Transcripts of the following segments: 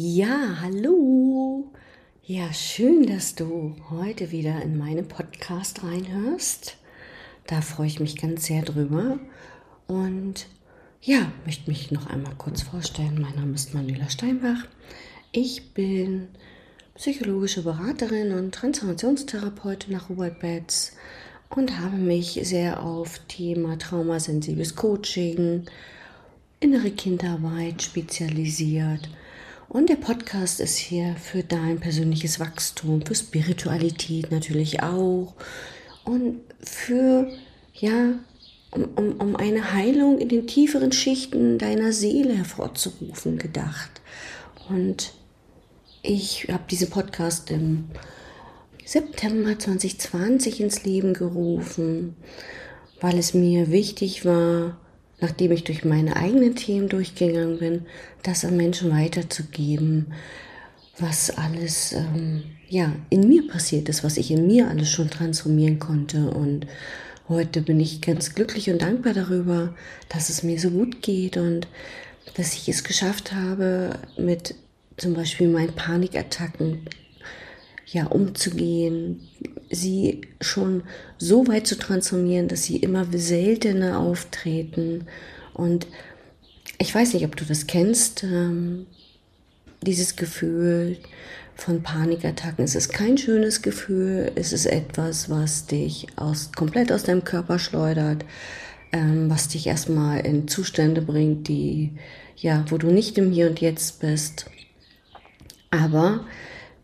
Ja, hallo. Ja, schön, dass du heute wieder in meinen Podcast reinhörst. Da freue ich mich ganz sehr drüber. Und ja, möchte mich noch einmal kurz vorstellen. Mein Name ist Manuela Steinbach. Ich bin psychologische Beraterin und Transformationstherapeutin nach Robert Betz und habe mich sehr auf Thema traumasensibles Coaching, innere Kindarbeit spezialisiert und der Podcast ist hier für dein persönliches Wachstum, für Spiritualität natürlich auch und für, ja, um, um, um eine Heilung in den tieferen Schichten deiner Seele hervorzurufen gedacht. Und ich habe diesen Podcast im September 2020 ins Leben gerufen, weil es mir wichtig war, nachdem ich durch meine eigenen Themen durchgegangen bin, das an Menschen weiterzugeben, was alles ähm, ja in mir passiert ist, was ich in mir alles schon transformieren konnte. Und heute bin ich ganz glücklich und dankbar darüber, dass es mir so gut geht und dass ich es geschafft habe, mit zum Beispiel meinen Panikattacken ja, umzugehen, sie schon so weit zu transformieren, dass sie immer seltener auftreten. Und ich weiß nicht, ob du das kennst, ähm, dieses Gefühl von Panikattacken. Es ist kein schönes Gefühl, es ist etwas, was dich aus, komplett aus deinem Körper schleudert, ähm, was dich erstmal in Zustände bringt, die, ja, wo du nicht im Hier und Jetzt bist. Aber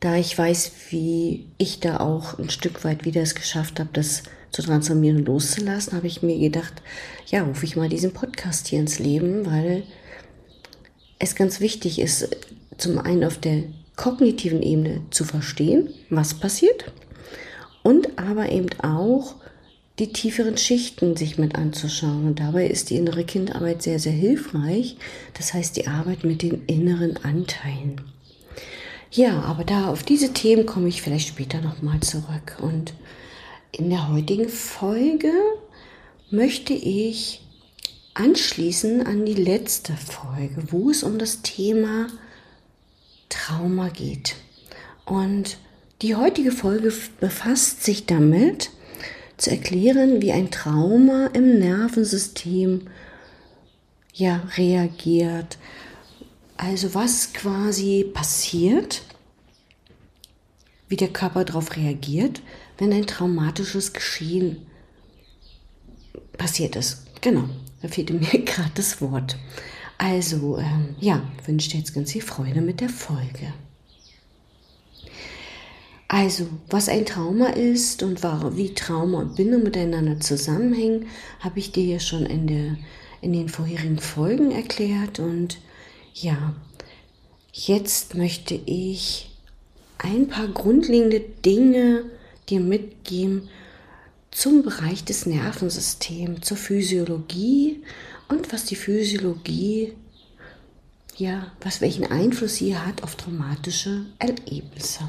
da ich weiß, wie ich da auch ein Stück weit wieder es geschafft habe, das zu transformieren und loszulassen, habe ich mir gedacht, ja, rufe ich mal diesen Podcast hier ins Leben, weil es ganz wichtig ist, zum einen auf der kognitiven Ebene zu verstehen, was passiert und aber eben auch die tieferen Schichten sich mit anzuschauen. Und dabei ist die innere Kindarbeit sehr, sehr hilfreich. Das heißt, die Arbeit mit den inneren Anteilen. Ja, aber da auf diese Themen komme ich vielleicht später nochmal zurück. Und in der heutigen Folge möchte ich anschließen an die letzte Folge, wo es um das Thema Trauma geht. Und die heutige Folge befasst sich damit, zu erklären, wie ein Trauma im Nervensystem ja reagiert, also was quasi passiert, wie der Körper darauf reagiert, wenn ein traumatisches Geschehen passiert ist. Genau, da fehlte mir gerade das Wort. Also, ähm, ja, wünsche dir jetzt ganz viel Freude mit der Folge. Also, was ein Trauma ist und wie Trauma und Bindung miteinander zusammenhängen, habe ich dir ja schon in, der, in den vorherigen Folgen erklärt und ja, jetzt möchte ich ein paar grundlegende Dinge dir mitgeben zum Bereich des Nervensystems, zur Physiologie und was die Physiologie, ja, was welchen Einfluss sie hat auf traumatische Erlebnisse.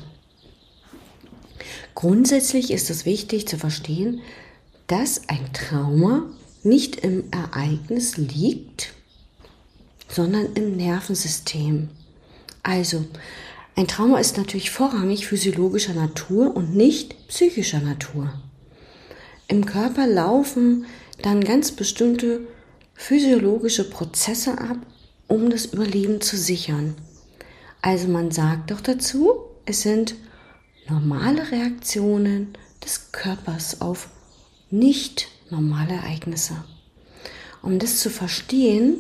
Grundsätzlich ist es wichtig zu verstehen, dass ein Trauma nicht im Ereignis liegt, sondern im Nervensystem. Also, ein Trauma ist natürlich vorrangig physiologischer Natur und nicht psychischer Natur. Im Körper laufen dann ganz bestimmte physiologische Prozesse ab, um das Überleben zu sichern. Also man sagt doch dazu, es sind normale Reaktionen des Körpers auf nicht normale Ereignisse. Um das zu verstehen,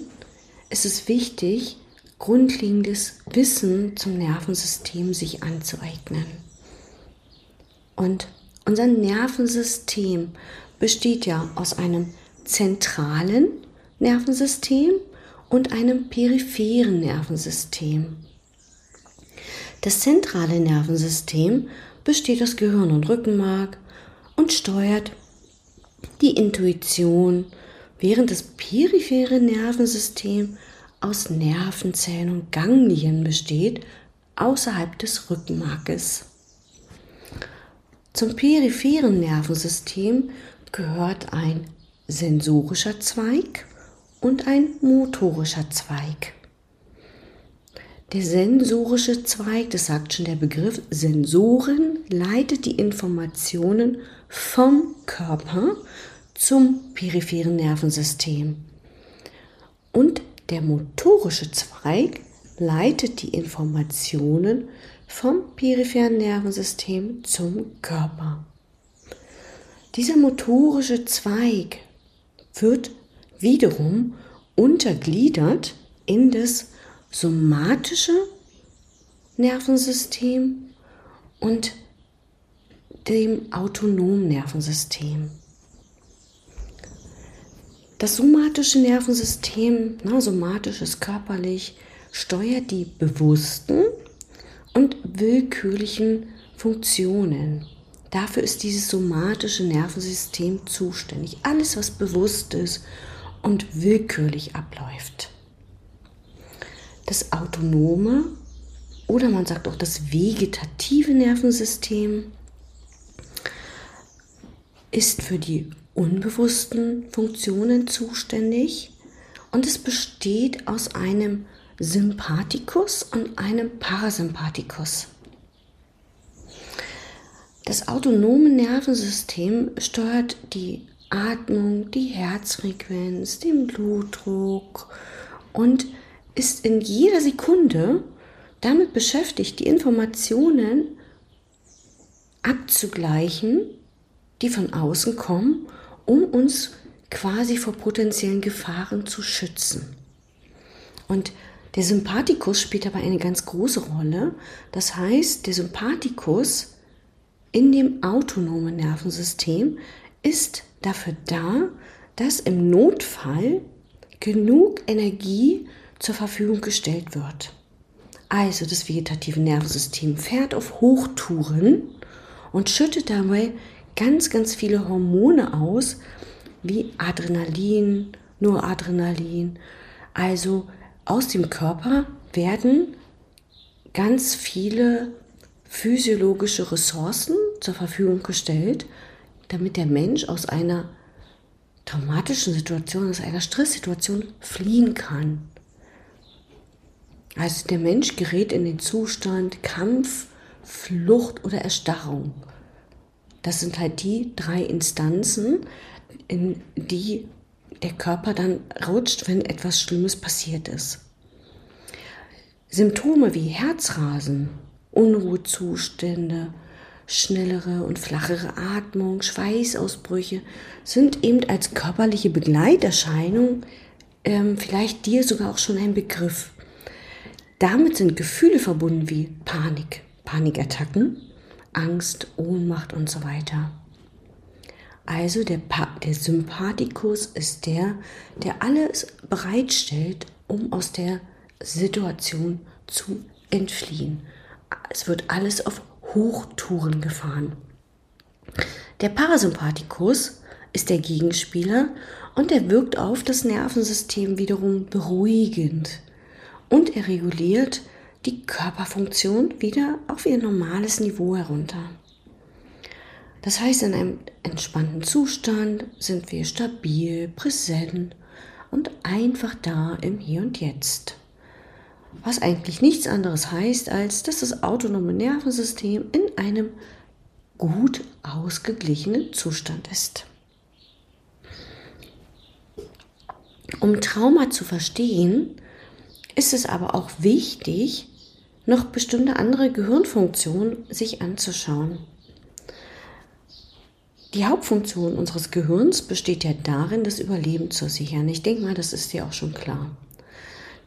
ist es wichtig, grundlegendes Wissen zum Nervensystem sich anzueignen. Und unser Nervensystem besteht ja aus einem zentralen Nervensystem und einem peripheren Nervensystem. Das zentrale Nervensystem besteht aus Gehirn und Rückenmark und steuert die Intuition, während das periphere Nervensystem aus Nervenzellen und Ganglien besteht, außerhalb des Rückenmarkes. Zum peripheren Nervensystem gehört ein sensorischer Zweig und ein motorischer Zweig. der sensorische Zweig, das sagt schon der Begriff, Sensoren leitet die Informationen vom Körper zum peripheren Nervensystem. Und der motorische Zweig leitet die Informationen vom peripheren Nervensystem zum Körper. Dieser motorische Zweig wird wiederum untergliedert in das somatische Nervensystem und dem autonomen Nervensystem. Das somatische Nervensystem, na, somatisch ist körperlich, steuert die bewussten und willkürlichen Funktionen. Dafür ist dieses somatische Nervensystem zuständig. Alles, was bewusst ist und willkürlich abläuft. Das autonome oder man sagt auch das vegetative Nervensystem ist für die unbewussten Funktionen zuständig und es besteht aus einem Sympathikus und einem Parasympathikus. Das autonome Nervensystem steuert die Atmung, die Herzfrequenz, den Blutdruck und ist in jeder Sekunde damit beschäftigt, die Informationen abzugleichen, die von außen kommen, um uns quasi vor potenziellen Gefahren zu schützen. Und der Sympathikus spielt dabei eine ganz große Rolle. Das heißt, der Sympathikus in dem autonomen Nervensystem ist dafür da, dass im Notfall genug Energie zur Verfügung gestellt wird. Also das vegetative Nervensystem fährt auf Hochtouren und schüttet dabei ganz, ganz viele Hormone aus, wie Adrenalin, Noradrenalin. Also aus dem Körper werden ganz viele physiologische Ressourcen zur Verfügung gestellt, damit der Mensch aus einer traumatischen Situation, aus einer Stresssituation fliehen kann. Also der Mensch gerät in den Zustand Kampf, Flucht oder Erstarrung. Das sind halt die drei Instanzen, in die der Körper dann rutscht, wenn etwas Schlimmes passiert ist. Symptome wie Herzrasen, Unruhezustände, schnellere und flachere Atmung, Schweißausbrüche sind eben als körperliche Begleiterscheinung ähm, vielleicht dir sogar auch schon ein Begriff. Damit sind Gefühle verbunden wie Panik, Panikattacken, Angst, Ohnmacht und so weiter. Also der, der Sympathikus ist der, der alles bereitstellt, um aus der Situation zu entfliehen. Es wird alles auf Hochtouren gefahren. Der Parasympathikus ist der Gegenspieler und er wirkt auf das Nervensystem wiederum beruhigend und er reguliert die Körperfunktion wieder auf ihr normales Niveau herunter. Das heißt, in einem entspannten Zustand sind wir stabil, präsent und einfach da im Hier und Jetzt was eigentlich nichts anderes heißt, als dass das autonome Nervensystem in einem gut ausgeglichenen Zustand ist. Um Trauma zu verstehen, ist es aber auch wichtig, noch bestimmte andere Gehirnfunktionen sich anzuschauen. Die Hauptfunktion unseres Gehirns besteht ja darin, das Überleben zu sichern. Ich denke mal, das ist dir auch schon klar.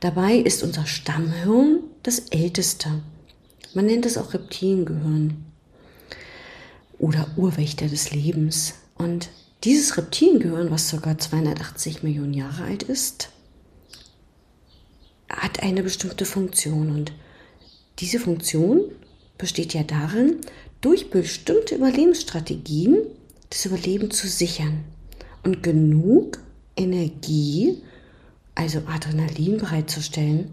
Dabei ist unser Stammhirn das älteste. Man nennt es auch Reptiliengehirn oder Urwächter des Lebens. Und dieses Reptiliengehirn, was ca. 280 Millionen Jahre alt ist, hat eine bestimmte Funktion. Und diese Funktion besteht ja darin, durch bestimmte Überlebensstrategien das Überleben zu sichern und genug Energie also Adrenalin bereitzustellen.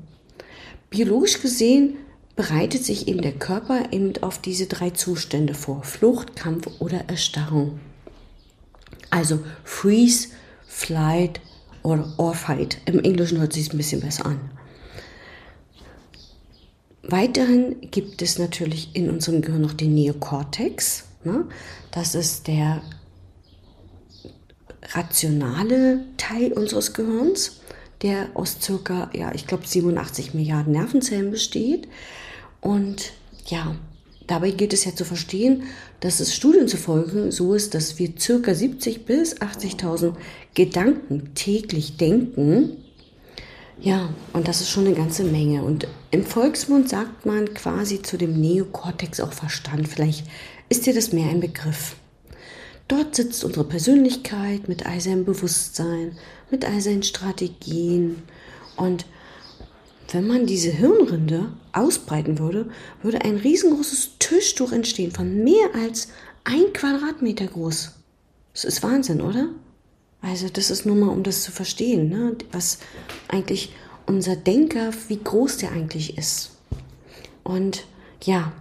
Biologisch gesehen bereitet sich eben der Körper eben auf diese drei Zustände vor. Flucht, Kampf oder Erstarrung. Also Freeze, Flight or, or Fight. Im Englischen hört sich ein bisschen besser an. Weiterhin gibt es natürlich in unserem Gehirn noch den Neokortex. Ne? Das ist der rationale Teil unseres Gehirns, der aus circa, ja, ich glaube, 87 Milliarden Nervenzellen besteht. Und ja, dabei gilt es ja zu verstehen, dass es Studien zufolge so ist, dass wir circa 70 bis 80.000 Gedanken täglich denken. Ja, und das ist schon eine ganze Menge. Und im Volksmund sagt man quasi zu dem Neokortex auch Verstand. Vielleicht ist dir das mehr ein Begriff. Dort sitzt unsere Persönlichkeit mit all seinem Bewusstsein, mit all seinen Strategien. Und wenn man diese Hirnrinde ausbreiten würde, würde ein riesengroßes Tischtuch entstehen von mehr als ein Quadratmeter groß. Das ist Wahnsinn, oder? Also das ist nur mal, um das zu verstehen, ne? was eigentlich unser Denker, wie groß der eigentlich ist. Und ja,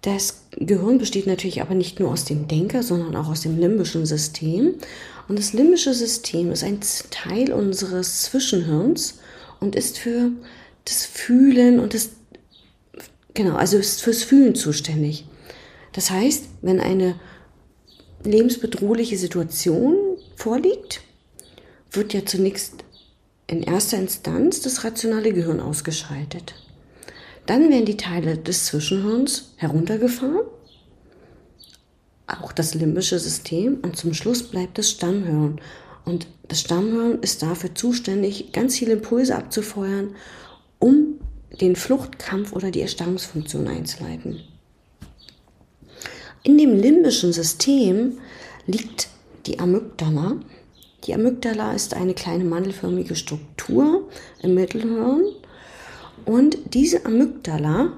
das Gehirn besteht natürlich aber nicht nur aus dem Denker, sondern auch aus dem limbischen System. Und das limbische System ist ein Teil unseres Zwischenhirns und ist für das Fühlen und das, genau, also ist fürs Fühlen zuständig. Das heißt, wenn eine lebensbedrohliche Situation vorliegt, wird ja zunächst in erster Instanz das rationale Gehirn ausgeschaltet. Dann werden die Teile des Zwischenhirns heruntergefahren, auch das limbische System und zum Schluss bleibt das Stammhirn. Und das Stammhirn ist dafür zuständig, ganz viele Impulse abzufeuern, um den Fluchtkampf oder die Erstarrungsfunktion einzuleiten. In dem limbischen System liegt die Amygdala. Die Amygdala ist eine kleine mandelförmige Struktur im Mittelhirn und diese Amygdala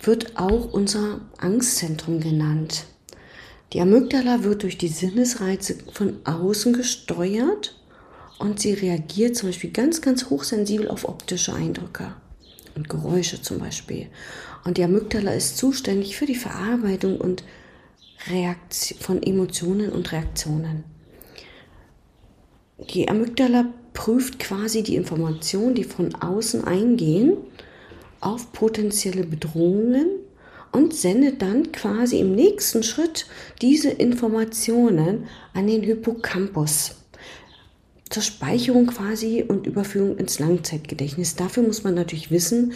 wird auch unser Angstzentrum genannt. Die Amygdala wird durch die Sinnesreize von außen gesteuert und sie reagiert zum Beispiel ganz, ganz hochsensibel auf optische Eindrücke und Geräusche zum Beispiel. Und die Amygdala ist zuständig für die Verarbeitung und Reaktion von Emotionen und Reaktionen. Die Amygdala prüft quasi die Informationen, die von außen eingehen, auf potenzielle Bedrohungen und sendet dann quasi im nächsten Schritt diese Informationen an den Hippocampus zur Speicherung quasi und Überführung ins Langzeitgedächtnis. Dafür muss man natürlich wissen,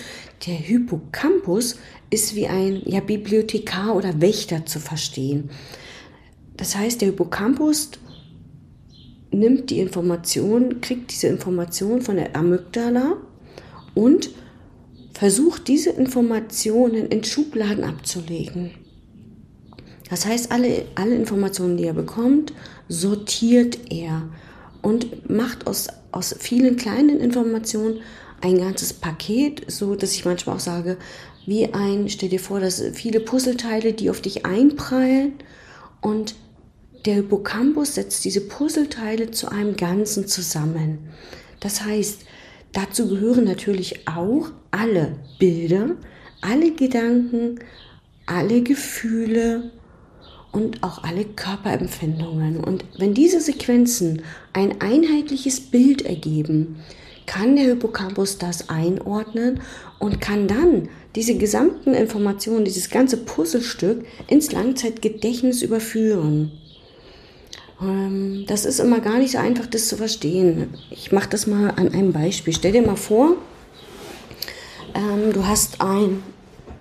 der Hippocampus ist wie ein ja, Bibliothekar oder Wächter zu verstehen. Das heißt, der Hippocampus nimmt die Information, kriegt diese Information von der Amygdala und versucht diese Informationen in Schubladen abzulegen. Das heißt, alle, alle Informationen, die er bekommt, sortiert er und macht aus, aus vielen kleinen Informationen ein ganzes Paket, so dass ich manchmal auch sage, wie ein, stell dir vor, dass viele Puzzleteile, die auf dich einprallen und der Hippocampus setzt diese Puzzleteile zu einem Ganzen zusammen. Das heißt, dazu gehören natürlich auch alle Bilder, alle Gedanken, alle Gefühle und auch alle Körperempfindungen. Und wenn diese Sequenzen ein einheitliches Bild ergeben, kann der Hippocampus das einordnen und kann dann diese gesamten Informationen, dieses ganze Puzzlestück ins Langzeitgedächtnis überführen. Ähm, das ist immer gar nicht so einfach, das zu verstehen. Ich mache das mal an einem Beispiel. Stell dir mal vor, ähm, du hast einen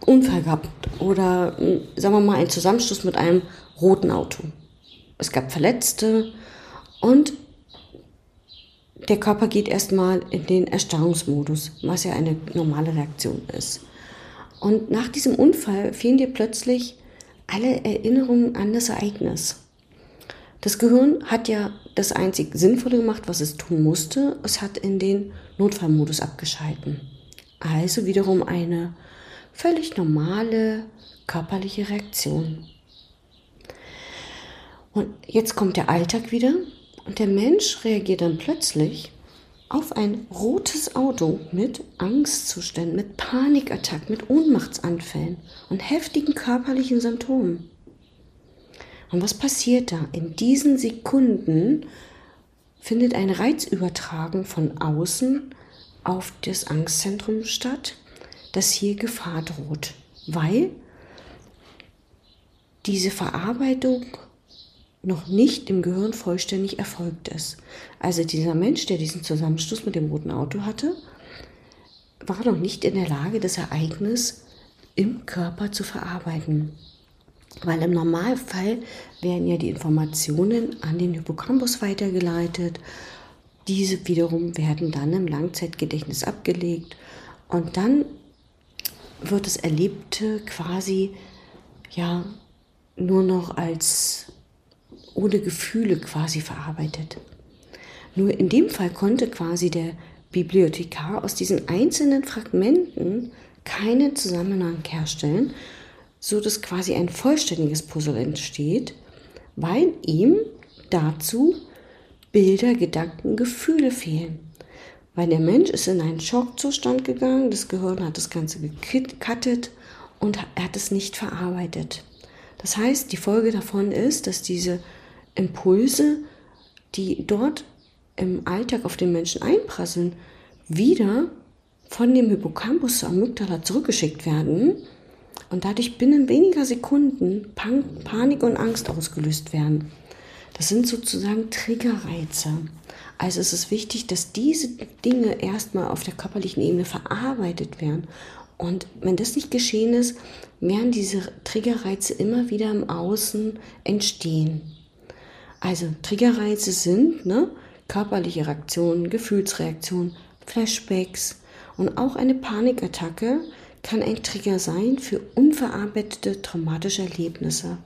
Unfall gehabt oder hm, sagen wir mal einen Zusammenstoß mit einem roten Auto. Es gab Verletzte und der Körper geht erstmal in den Erstarrungsmodus, was ja eine normale Reaktion ist. Und nach diesem Unfall fehlen dir plötzlich alle Erinnerungen an das Ereignis. Das Gehirn hat ja das einzig Sinnvolle gemacht, was es tun musste. Es hat in den Notfallmodus abgeschalten. Also wiederum eine völlig normale körperliche Reaktion. Und jetzt kommt der Alltag wieder und der Mensch reagiert dann plötzlich auf ein rotes Auto mit Angstzuständen, mit Panikattacken, mit Ohnmachtsanfällen und heftigen körperlichen Symptomen. Und was passiert da? In diesen Sekunden findet eine Reizübertragung von außen auf das Angstzentrum statt, dass hier Gefahr droht, weil diese Verarbeitung noch nicht im Gehirn vollständig erfolgt ist. Also dieser Mensch, der diesen Zusammenstoß mit dem roten Auto hatte, war noch nicht in der Lage, das Ereignis im Körper zu verarbeiten. Weil im Normalfall werden ja die Informationen an den Hippocampus weitergeleitet. Diese wiederum werden dann im Langzeitgedächtnis abgelegt und dann wird das Erlebte quasi ja nur noch als ohne Gefühle quasi verarbeitet. Nur in dem Fall konnte quasi der Bibliothekar aus diesen einzelnen Fragmenten keinen Zusammenhang herstellen, so dass quasi ein vollständiges Puzzle entsteht, weil ihm dazu Bilder, Gedanken, Gefühle fehlen. Weil der Mensch ist in einen Schockzustand gegangen, das Gehirn hat das Ganze gekattet und er hat es nicht verarbeitet. Das heißt, die Folge davon ist, dass diese Impulse, die dort im Alltag auf den Menschen einprasseln, wieder von dem Hippocampus zur Amygdala zurückgeschickt werden und dadurch binnen weniger Sekunden Pan Panik und Angst ausgelöst werden. Das sind sozusagen Triggerreize. Also es ist wichtig, dass diese Dinge erstmal auf der körperlichen Ebene verarbeitet werden. Und wenn das nicht geschehen ist, werden diese Triggerreize immer wieder im Außen entstehen. Also Triggerreize sind ne, körperliche Reaktionen, Gefühlsreaktionen, Flashbacks und auch eine Panikattacke kann ein Trigger sein für unverarbeitete traumatische Erlebnisse.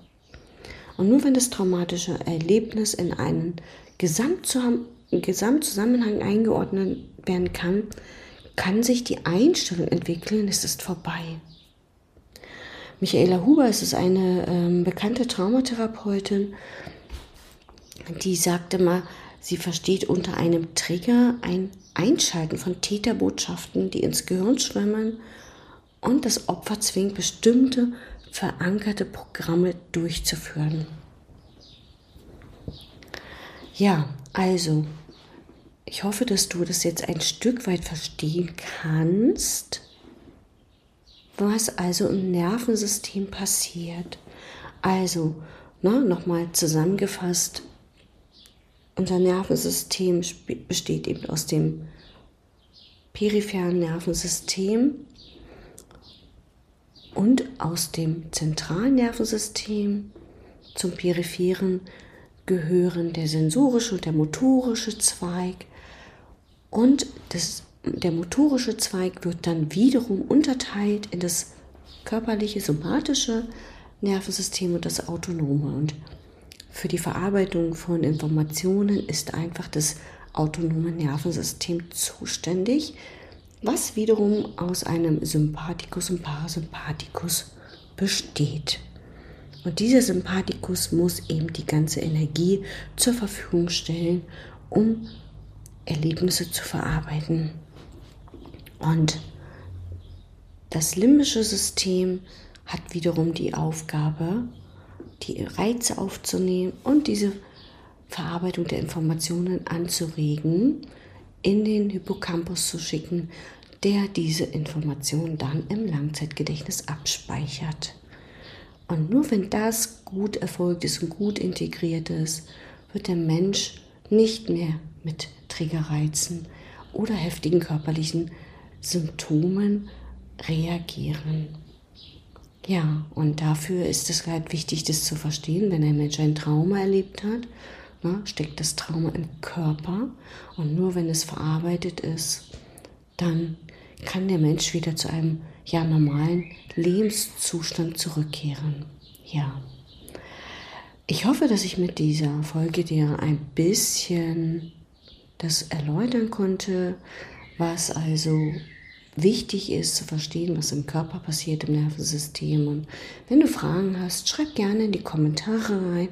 Und nur wenn das traumatische Erlebnis in einen Gesamtzusammenhang eingeordnet werden kann, kann sich die Einstellung entwickeln, es ist vorbei. Michaela Huber ist eine ähm, bekannte Traumatherapeutin, die sagte mal, sie versteht unter einem Trigger ein Einschalten von Täterbotschaften, die ins Gehirn schwimmen und das Opfer zwingt, bestimmte verankerte Programme durchzuführen. Ja, also, ich hoffe, dass du das jetzt ein Stück weit verstehen kannst, was also im Nervensystem passiert. Also, ne, nochmal zusammengefasst, unser Nervensystem besteht eben aus dem peripheren Nervensystem und aus dem zentralen Nervensystem zum peripheren gehören der sensorische und der motorische Zweig. Und das, der motorische Zweig wird dann wiederum unterteilt in das körperliche, somatische Nervensystem und das autonome. Und für die Verarbeitung von Informationen ist einfach das autonome Nervensystem zuständig, was wiederum aus einem Sympathikus und Parasympathikus besteht. Und dieser Sympathikus muss eben die ganze Energie zur Verfügung stellen, um Erlebnisse zu verarbeiten. Und das limbische System hat wiederum die Aufgabe, die Reize aufzunehmen und diese Verarbeitung der Informationen anzuregen, in den Hippocampus zu schicken, der diese Informationen dann im Langzeitgedächtnis abspeichert. Und nur wenn das gut erfolgt ist und gut integriert ist, wird der Mensch nicht mehr mit Triggerreizen oder heftigen körperlichen Symptomen reagieren. Ja, und dafür ist es halt wichtig, das zu verstehen, wenn ein Mensch ein Trauma erlebt hat, ne, steckt das Trauma im Körper und nur wenn es verarbeitet ist, dann kann der Mensch wieder zu einem ja normalen Lebenszustand zurückkehren. Ja. Ich hoffe, dass ich mit dieser Folge dir ein bisschen das erläutern konnte, was also wichtig ist zu verstehen, was im Körper passiert, im Nervensystem. Und wenn du Fragen hast, schreib gerne in die Kommentare rein,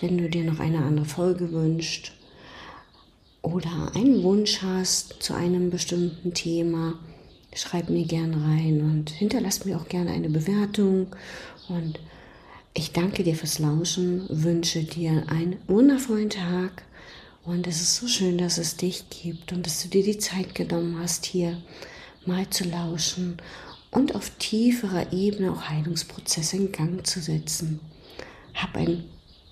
wenn du dir noch eine andere Folge wünschst oder einen Wunsch hast zu einem bestimmten Thema. Schreib mir gerne rein und hinterlass mir auch gerne eine Bewertung. Und ich danke dir fürs Lauschen, wünsche dir einen wundervollen Tag Und es ist so schön, dass es dich gibt und dass du dir die Zeit genommen hast, hier mal zu lauschen und auf tieferer Ebene auch Heilungsprozesse in Gang zu setzen. Hab einen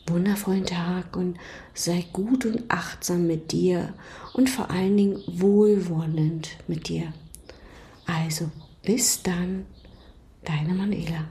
wundervollen Tag und sei gut und achtsam mit dir und vor allen Dingen wohlwollend mit dir. Also bis dann, deine Manuela.